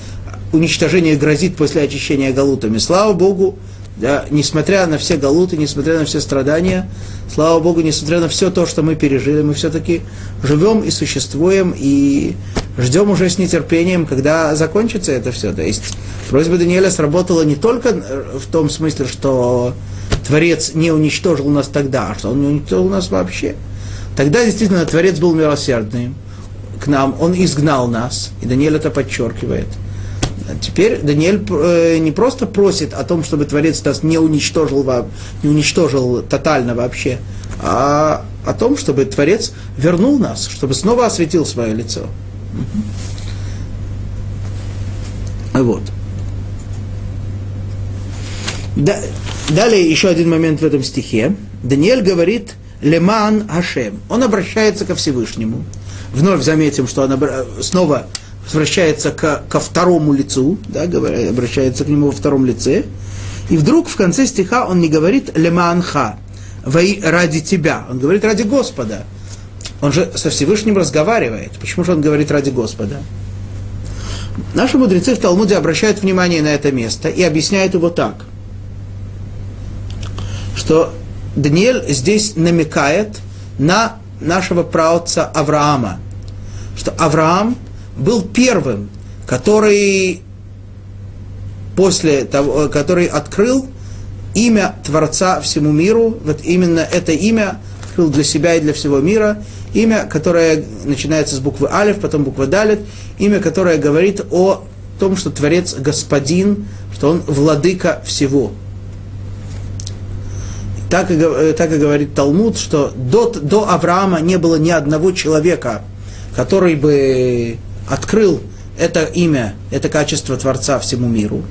уничтожение грозит после очищения галутами. Слава Богу, да, несмотря на все галуты, несмотря на все страдания, слава Богу, несмотря на все то, что мы пережили, мы все-таки живем и существуем, и ждем уже с нетерпением, когда закончится это все. То есть просьба Даниэля сработала не только в том смысле, что Творец не уничтожил нас тогда, а что он не уничтожил нас вообще. Тогда действительно Творец был милосердным к нам, он изгнал нас, и Даниэль это подчеркивает – Теперь Даниэль э, не просто просит о том, чтобы Творец нас не уничтожил, не уничтожил тотально вообще, а о том, чтобы Творец вернул нас, чтобы снова осветил свое лицо. Вот. Да, далее еще один момент в этом стихе. Даниэль говорит «Леман Хашем». Он обращается ко Всевышнему. Вновь заметим, что он снова возвращается к, ко второму лицу, да, обращается к нему во втором лице, и вдруг в конце стиха он не говорит «лемаанха», ради тебя, он говорит ради Господа. Он же со Всевышним разговаривает. Почему же он говорит ради Господа? Наши мудрецы в Талмуде обращают внимание на это место и объясняют его так, что Даниэль здесь намекает на нашего праотца Авраама, что Авраам – был первым, который после того, который открыл имя Творца всему миру, вот именно это имя открыл для себя и для всего мира, имя, которое начинается с буквы Алиф, потом буква Далит, имя, которое говорит о том, что Творец Господин, что Он владыка всего. Так и, так и говорит Талмуд, что до, до Авраама не было ни одного человека, который бы открыл это имя, это качество Творца всему миру.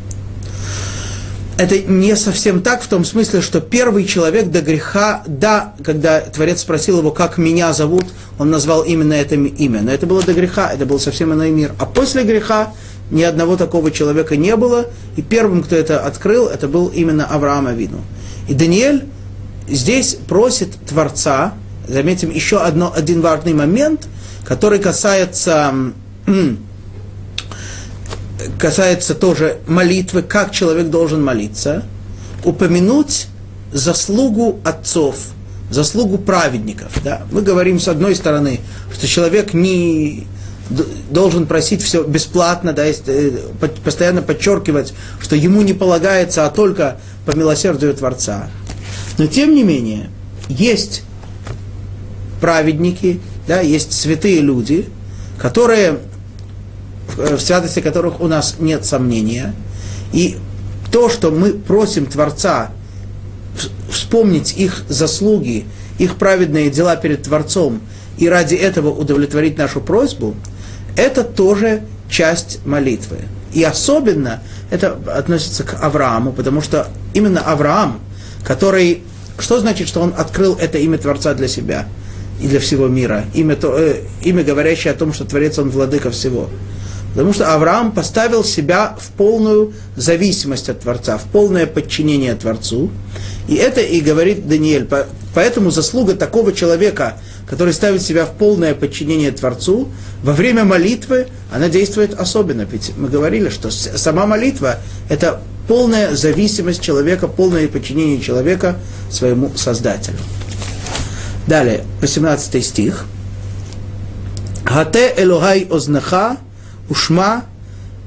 Это не совсем так, в том смысле, что первый человек до греха, да, когда Творец спросил его, как меня зовут, он назвал именно это имя. Но это было до греха, это был совсем иной мир. А после греха ни одного такого человека не было, и первым, кто это открыл, это был именно Авраам Авину. И Даниэль здесь просит Творца, заметим еще одно, один важный момент, который касается касается тоже молитвы, как человек должен молиться, упомянуть заслугу отцов, заслугу праведников. Да? Мы говорим с одной стороны, что человек не должен просить все бесплатно, да, э, постоянно подчеркивать, что ему не полагается, а только по милосердию Творца. Но тем не менее, есть праведники, да, есть святые люди, которые в святости которых у нас нет сомнения. И то, что мы просим Творца вспомнить их заслуги, их праведные дела перед Творцом, и ради этого удовлетворить нашу просьбу, это тоже часть молитвы. И особенно это относится к Аврааму, потому что именно Авраам, который... Что значит, что он открыл это имя Творца для себя и для всего мира? Имя, то, э, имя говорящее о том, что Творец, он владыка всего. Потому что Авраам поставил себя в полную зависимость от Творца, в полное подчинение Творцу. И это и говорит Даниэль. Поэтому заслуга такого человека, который ставит себя в полное подчинение Творцу, во время молитвы она действует особенно. Ведь мы говорили, что сама молитва – это полная зависимость человека, полное подчинение человека своему Создателю. Далее, 18 стих. «Гате Элохай ознаха ушма,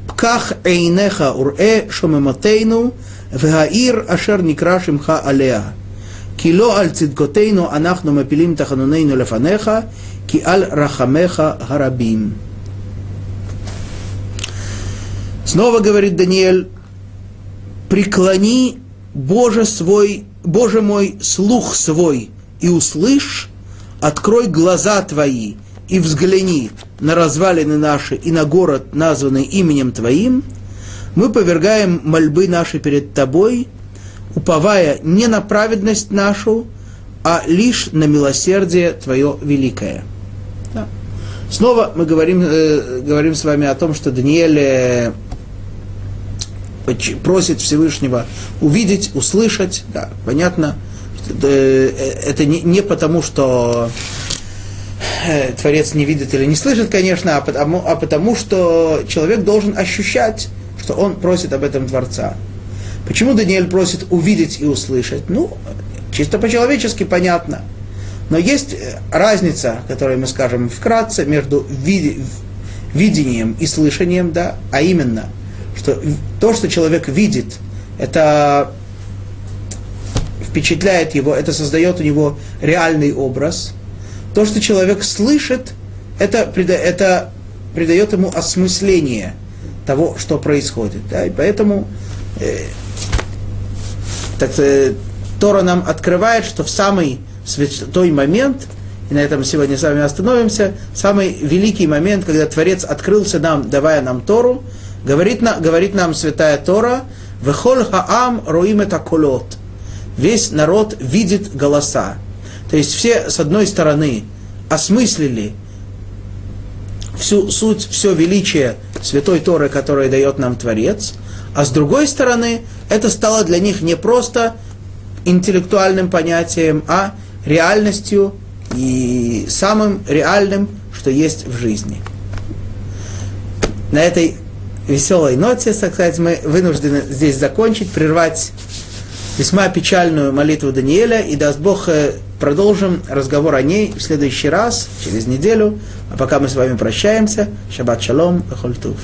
пках эйнеха урэ шомематейну, вегаир ашер никра шимха алеа. Кило аль цидкотейну анахну мапилим таханунейну лефанеха, ки аль рахамеха гарабим. Снова говорит Даниэль, преклони Боже свой, Боже мой, слух свой, и услышь, открой глаза твои, и взгляни на развалины наши и на город, названный именем Твоим, мы повергаем мольбы наши перед Тобой, уповая не на праведность нашу, а лишь на милосердие Твое великое. Да. Снова мы говорим, э, говорим с вами о том, что Даниэль э, просит Всевышнего увидеть, услышать. Да, понятно, что, э, это не, не потому, что э, Творец не видит или не слышит, конечно, а потому, а потому, что человек должен ощущать, что он просит об этом Творца. Почему Даниэль просит увидеть и услышать? Ну, чисто по-человечески понятно. Но есть э, разница, которую мы скажем вкратце, между видением и слышанием, да, а именно, что то, что человек видит, это впечатляет его, это создает у него реальный образ. То, что человек слышит, это, это придает ему осмысление того, что происходит. Да? И поэтому э, так, э, Тора нам открывает, что в самый святой момент, и на этом сегодня с вами остановимся, самый великий момент, когда Творец открылся нам, давая нам Тору, говорит, на, говорит нам Святая Тора, «Вехоль хаам роим это колот». Весь народ видит голоса. То есть все, с одной стороны, осмыслили всю суть, все величие Святой Торы, которое дает нам Творец, а с другой стороны, это стало для них не просто интеллектуальным понятием, а реальностью и самым реальным, что есть в жизни. На этой веселой ноте, так сказать, мы вынуждены здесь закончить, прервать весьма печальную молитву Даниэля, и даст Бог э, продолжим разговор о ней в следующий раз, через неделю. А пока мы с вами прощаемся, шаббат шалом, ахольтув.